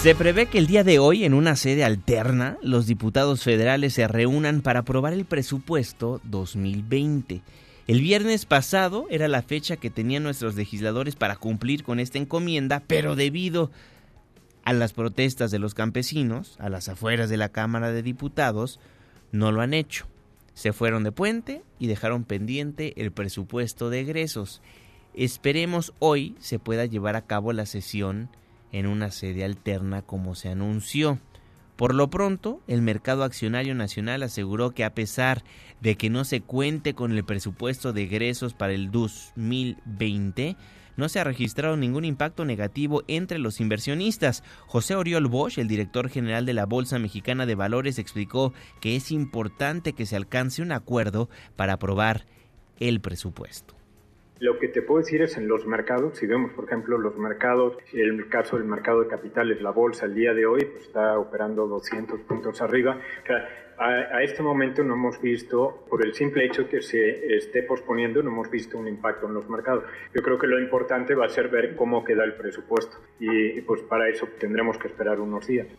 Speaker 1: Se prevé que el día de hoy, en una sede alterna, los diputados federales se reúnan para aprobar el presupuesto 2020. El viernes pasado era la fecha que tenían nuestros legisladores para cumplir con esta encomienda, pero debido a las protestas de los campesinos, a las afueras de la Cámara de Diputados, no lo han hecho. Se fueron de puente y dejaron pendiente el presupuesto de egresos. Esperemos hoy se pueda llevar a cabo la sesión en una sede alterna como se anunció. Por lo pronto, el Mercado Accionario Nacional aseguró que a pesar de que no se cuente con el presupuesto de egresos para el 2020, no se ha registrado ningún impacto negativo entre los inversionistas. José Oriol Bosch, el director general de la Bolsa Mexicana de Valores, explicó que es importante que se alcance un acuerdo para aprobar el presupuesto.
Speaker 20: Lo que te puedo decir es en los mercados, si vemos por ejemplo los mercados, el caso del mercado de capitales, la bolsa el día de hoy pues, está operando 200 puntos arriba. O sea, a, a, este momento no hemos visto, por el simple hecho que se esté posponiendo, no hemos visto un impacto en los mercados. Yo creo que lo importante va a ser ver cómo queda el presupuesto y, y pues para eso tendremos que esperar unos días.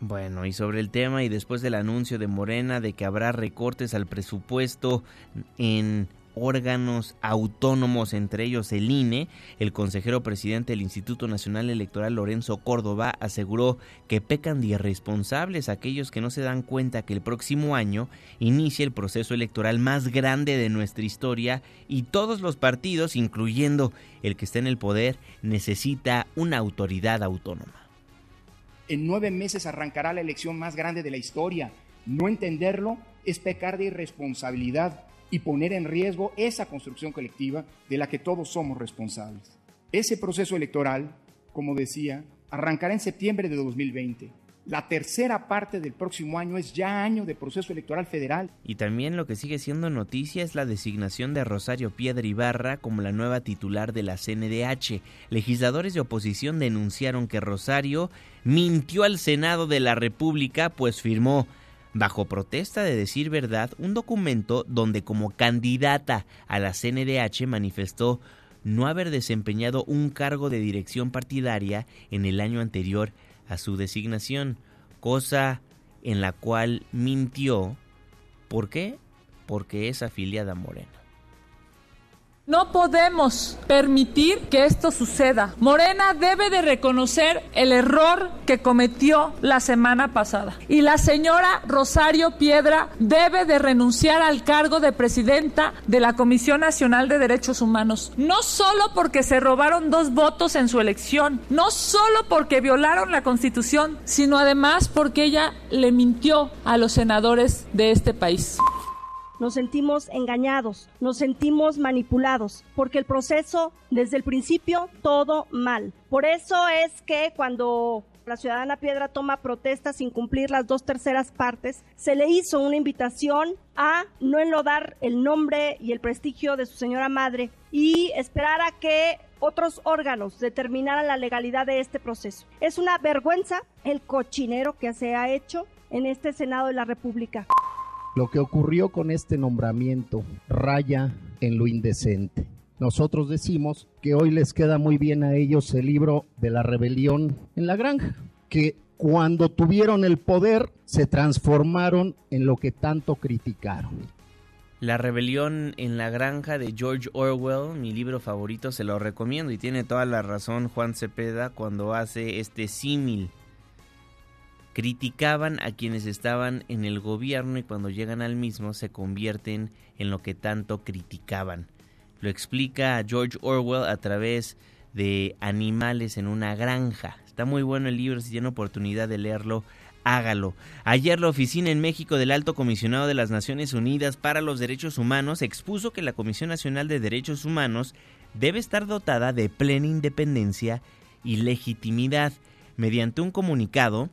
Speaker 1: Bueno, y sobre el tema y después del anuncio de Morena de que habrá recortes al presupuesto en órganos autónomos, entre ellos el INE, el consejero presidente del Instituto Nacional Electoral Lorenzo Córdoba aseguró que pecan de irresponsables aquellos que no se dan cuenta que el próximo año inicia el proceso electoral más grande de nuestra historia y todos los partidos, incluyendo el que está en el poder, necesita una autoridad autónoma.
Speaker 21: En nueve meses arrancará la elección más grande de la historia. No entenderlo es pecar de irresponsabilidad y poner en riesgo esa construcción colectiva de la que todos somos responsables. Ese proceso electoral, como decía, arrancará en septiembre de 2020. La tercera parte del próximo año es ya año de proceso electoral federal.
Speaker 1: Y también lo que sigue siendo noticia es la designación de Rosario Piedra Ibarra como la nueva titular de la CNDH. Legisladores de oposición denunciaron que Rosario mintió al Senado de la República, pues firmó bajo protesta de decir verdad, un documento donde como candidata a la CNDH manifestó no haber desempeñado un cargo de dirección partidaria en el año anterior a su designación, cosa en la cual mintió. ¿Por qué? Porque es afiliada a Morena.
Speaker 22: No podemos permitir que esto suceda. Morena debe de reconocer el error que cometió la semana pasada. Y la señora Rosario Piedra debe de renunciar al cargo de presidenta de la Comisión Nacional de Derechos Humanos. No solo porque se robaron dos votos en su elección, no solo porque violaron la Constitución, sino además porque ella le mintió a los senadores de este país
Speaker 23: nos sentimos engañados, nos sentimos manipulados, porque el proceso, desde el principio, todo mal. Por eso es que cuando la ciudadana Piedra toma protesta sin cumplir las dos terceras partes, se le hizo una invitación a no enlodar el nombre y el prestigio de su señora madre y esperar a que otros órganos determinaran la legalidad de este proceso. Es una vergüenza el cochinero que se ha hecho en este Senado de la República.
Speaker 24: Lo que ocurrió con este nombramiento raya en lo indecente. Nosotros decimos que hoy les queda muy bien a ellos el libro de la rebelión en la granja, que cuando tuvieron el poder se transformaron en lo que tanto criticaron.
Speaker 1: La rebelión en la granja de George Orwell, mi libro favorito, se lo recomiendo y tiene toda la razón Juan Cepeda cuando hace este símil criticaban a quienes estaban en el gobierno y cuando llegan al mismo se convierten en lo que tanto criticaban. Lo explica George Orwell a través de animales en una granja. Está muy bueno el libro, si tiene oportunidad de leerlo, hágalo. Ayer la oficina en México del Alto Comisionado de las Naciones Unidas para los Derechos Humanos expuso que la Comisión Nacional de Derechos Humanos debe estar dotada de plena independencia y legitimidad. Mediante un comunicado,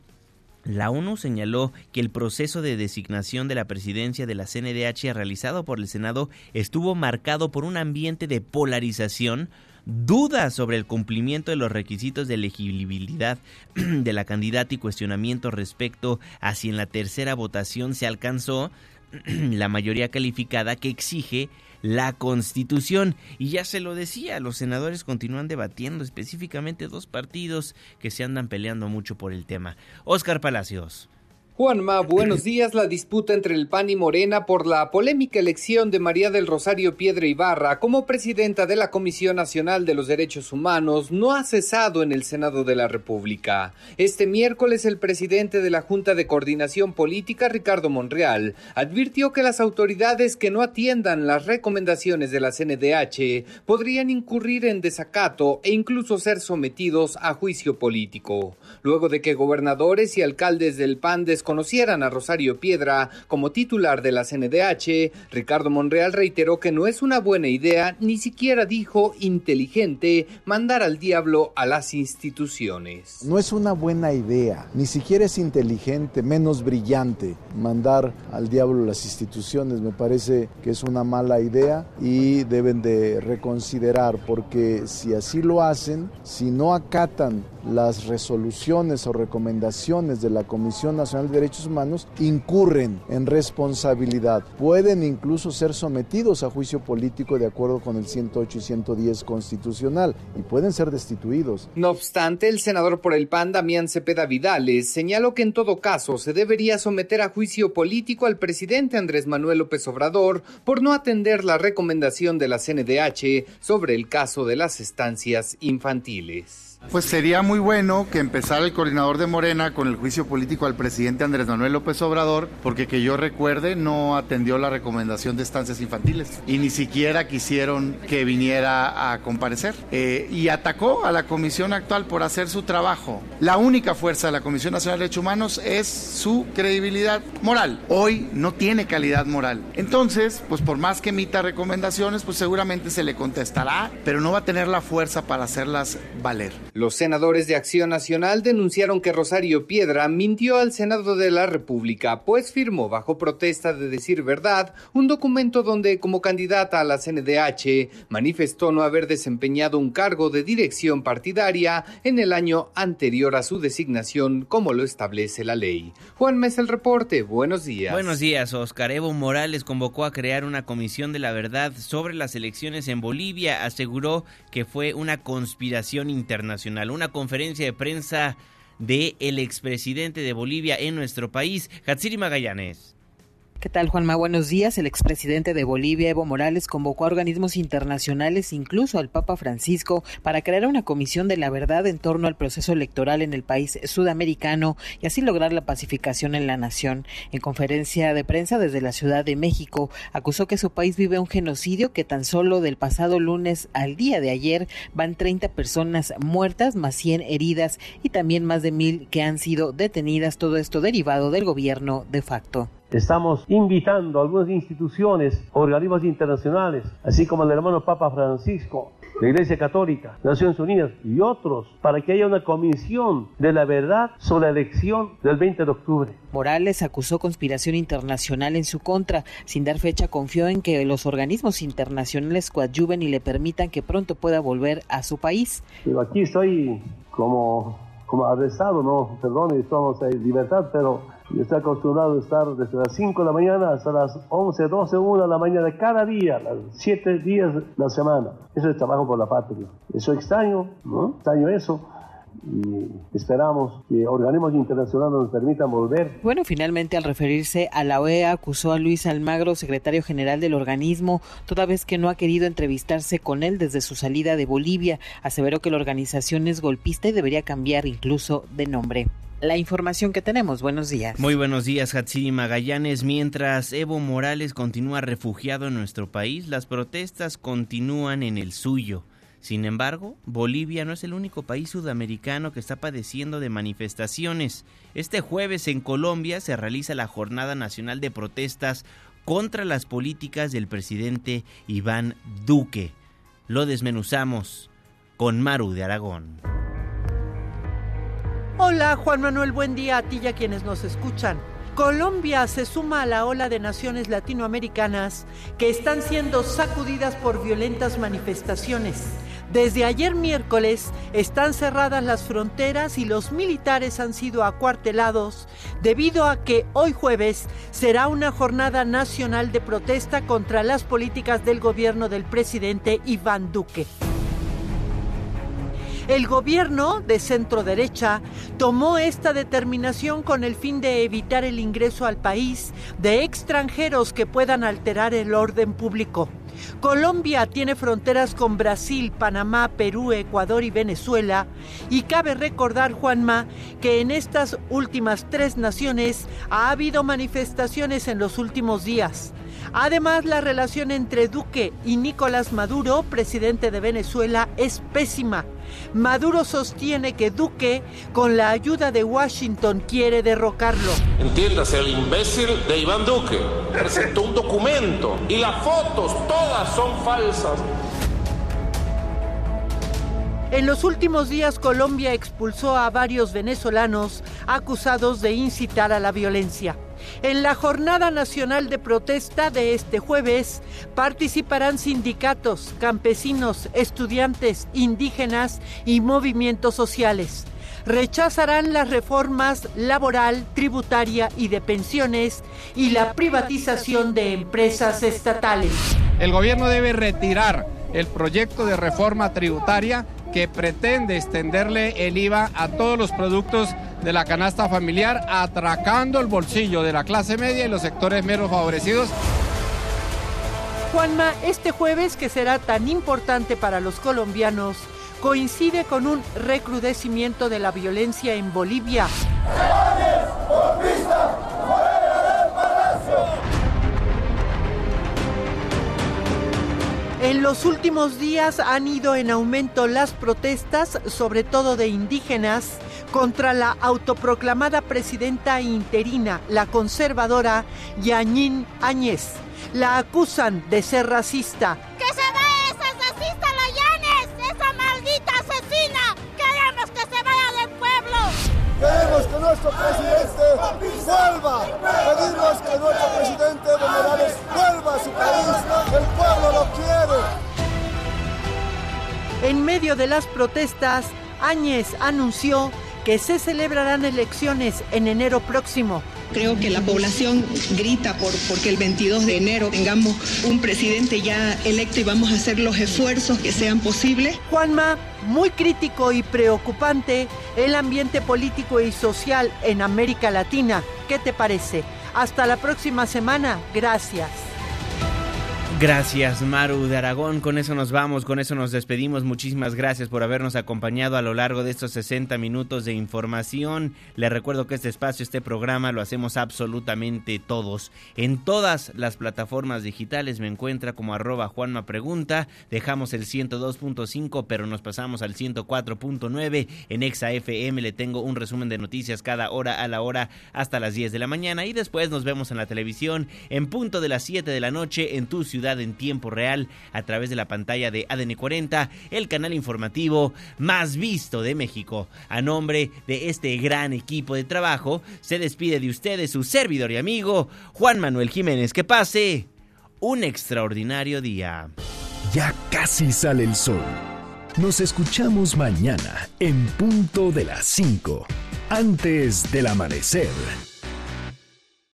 Speaker 1: la ONU señaló que el proceso de designación de la presidencia de la CNDH realizado por el Senado estuvo marcado por un ambiente de polarización, dudas sobre el cumplimiento de los requisitos de elegibilidad de la candidata y cuestionamiento respecto a si en la tercera votación se alcanzó la mayoría calificada que exige la Constitución. Y ya se lo decía, los senadores continúan debatiendo específicamente dos partidos que se andan peleando mucho por el tema. Oscar Palacios.
Speaker 25: Juanma, buenos días. La disputa entre el PAN y Morena por la polémica elección de María del Rosario Piedra Ibarra como presidenta de la Comisión Nacional de los Derechos Humanos no ha cesado en el Senado de la República. Este miércoles el presidente de la Junta de Coordinación Política, Ricardo Monreal, advirtió que las autoridades que no atiendan las recomendaciones de la CNDH podrían incurrir en desacato e incluso ser sometidos a juicio político. Luego de que gobernadores y alcaldes del PAN conocieran a Rosario Piedra como titular de la CNDH, Ricardo Monreal reiteró que no es una buena idea, ni siquiera dijo inteligente, mandar al diablo a las instituciones.
Speaker 26: No es una buena idea, ni siquiera es inteligente, menos brillante, mandar al diablo las instituciones. Me parece que es una mala idea y deben de reconsiderar, porque si así lo hacen, si no acatan las resoluciones o recomendaciones de la Comisión Nacional de Derechos Humanos incurren en responsabilidad. Pueden incluso ser sometidos a juicio político de acuerdo con el 108 y 110 constitucional y pueden ser destituidos.
Speaker 25: No obstante, el senador por el PAN, Damián Cepeda Vidales, señaló que en todo caso se debería someter a juicio político al presidente Andrés Manuel López Obrador por no atender la recomendación de la CNDH sobre el caso de las estancias infantiles.
Speaker 27: Pues sería muy bueno que empezara el coordinador de Morena con el juicio político al presidente Andrés Manuel López Obrador, porque que yo recuerde no atendió la recomendación de estancias infantiles y ni siquiera quisieron que viniera a comparecer. Eh, y atacó a la comisión actual por hacer su trabajo. La única fuerza de la Comisión Nacional de Derechos Humanos es su credibilidad moral. Hoy no tiene calidad moral. Entonces, pues por más que emita recomendaciones, pues seguramente se le contestará, pero no va a tener la fuerza para hacerlas valer.
Speaker 25: Los senadores de Acción Nacional denunciaron que Rosario Piedra mintió al Senado de la República, pues firmó bajo protesta de decir verdad un documento donde como candidata a la CNDH manifestó no haber desempeñado un cargo de dirección partidaria en el año anterior a su designación como lo establece la ley. Juan Mesa el reporte, buenos días.
Speaker 1: Buenos días, Oscar Evo Morales convocó a crear una comisión de la verdad sobre las elecciones en Bolivia, aseguró que fue una conspiración internacional una conferencia de prensa de el expresidente de Bolivia en nuestro país, Hatsiri Magallanes.
Speaker 28: ¿Qué tal, Juanma? Buenos días. El expresidente de Bolivia, Evo Morales, convocó a organismos internacionales, incluso al Papa Francisco, para crear una comisión de la verdad en torno al proceso electoral en el país sudamericano y así lograr la pacificación en la nación. En conferencia de prensa desde la Ciudad de México, acusó que su país vive un genocidio que tan solo del pasado lunes al día de ayer van 30 personas muertas, más 100 heridas y también más de mil que han sido detenidas, todo esto derivado del gobierno de facto.
Speaker 29: Estamos invitando a algunas instituciones, organismos internacionales, así como el hermano Papa Francisco, la Iglesia Católica, Naciones Unidas y otros, para que haya una comisión de la verdad sobre la elección del 20 de octubre.
Speaker 28: Morales acusó conspiración internacional en su contra. Sin dar fecha, confió en que los organismos internacionales coadyuven y le permitan que pronto pueda volver a su país.
Speaker 29: Pero aquí estoy como, como arrestado, no, perdón, estamos en libertad, pero yo estoy acostumbrado a estar desde las 5 de la mañana hasta las 11, 12, 1 de la mañana cada día, las 7 días de la semana. Eso es trabajo por la patria. Eso extraño, ¿no? Extraño eso y esperamos que organismos internacionales nos permitan volver.
Speaker 28: Bueno, finalmente al referirse a la OEA acusó a Luis Almagro, secretario general del organismo, toda vez que no ha querido entrevistarse con él desde su salida de Bolivia. Aseveró que la organización es golpista y debería cambiar incluso de nombre la información que tenemos. Buenos días.
Speaker 1: Muy buenos días, Hatsiri Magallanes. Mientras Evo Morales continúa refugiado en nuestro país, las protestas continúan en el suyo. Sin embargo, Bolivia no es el único país sudamericano que está padeciendo de manifestaciones. Este jueves en Colombia se realiza la Jornada Nacional de Protestas contra las políticas del presidente Iván Duque. Lo desmenuzamos con Maru de Aragón.
Speaker 30: Hola Juan Manuel, buen día a ti y a quienes nos escuchan. Colombia se suma a la ola de naciones latinoamericanas que están siendo sacudidas por violentas manifestaciones. Desde ayer miércoles están cerradas las fronteras y los militares han sido acuartelados debido a que hoy jueves será una jornada nacional de protesta contra las políticas del gobierno del presidente Iván Duque. El gobierno de centro derecha tomó esta determinación con el fin de evitar el ingreso al país de extranjeros que puedan alterar el orden público. Colombia tiene fronteras con Brasil, Panamá, Perú, Ecuador y Venezuela. Y cabe recordar, Juanma, que en estas últimas tres naciones ha habido manifestaciones en los últimos días. Además, la relación entre Duque y Nicolás Maduro, presidente de Venezuela, es pésima. Maduro sostiene que Duque, con la ayuda de Washington, quiere derrocarlo.
Speaker 31: Entiéndase, el imbécil de Iván Duque presentó un documento y las fotos todas son falsas.
Speaker 30: En los últimos días Colombia expulsó a varios venezolanos acusados de incitar a la violencia. En la Jornada Nacional de Protesta de este jueves participarán sindicatos, campesinos, estudiantes, indígenas y movimientos sociales. Rechazarán las reformas laboral, tributaria y de pensiones y la privatización de empresas estatales.
Speaker 32: El gobierno debe retirar el proyecto de reforma tributaria que pretende extenderle el IVA a todos los productos de la canasta familiar, atracando el bolsillo de la clase media y los sectores menos favorecidos.
Speaker 30: Juanma, este jueves que será tan importante para los colombianos, coincide con un recrudecimiento de la violencia en Bolivia. En los últimos días han ido en aumento las protestas, sobre todo de indígenas, contra la autoproclamada presidenta interina, la conservadora Yanín Áñez. La acusan de ser racista.
Speaker 33: ¡Que se vaya esa racista la Yanes! ¡Esa maldita asesina! ¡Queremos que se vaya del pueblo!
Speaker 34: Queremos que nuestro presidente vuelva. Pedimos que nuestro presidente Evo Morales vuelva a su país. El pueblo lo quiere.
Speaker 30: En medio de las protestas, Áñez anunció que se celebrarán elecciones en enero próximo.
Speaker 35: Creo que la población grita por porque el 22 de enero tengamos un presidente ya electo y vamos a hacer los esfuerzos que sean posibles.
Speaker 30: Juanma, muy crítico y preocupante el ambiente político y social en América Latina. ¿Qué te parece? Hasta la próxima semana. Gracias.
Speaker 1: Gracias, Maru de Aragón. Con eso nos vamos, con eso nos despedimos. Muchísimas gracias por habernos acompañado a lo largo de estos 60 minutos de información. Les recuerdo que este espacio, este programa, lo hacemos absolutamente todos. En todas las plataformas digitales me encuentra como arroba Juanma. Dejamos el 102.5, pero nos pasamos al 104.9. En Exa FM le tengo un resumen de noticias cada hora a la hora hasta las 10 de la mañana. Y después nos vemos en la televisión en punto de las 7 de la noche en tu ciudad en tiempo real a través de la pantalla de ADN 40, el canal informativo más visto de México. A nombre de este gran equipo de trabajo, se despide de ustedes su servidor y amigo Juan Manuel Jiménez. Que pase un extraordinario día.
Speaker 2: Ya casi sale el sol. Nos escuchamos mañana en punto de las 5, antes del amanecer.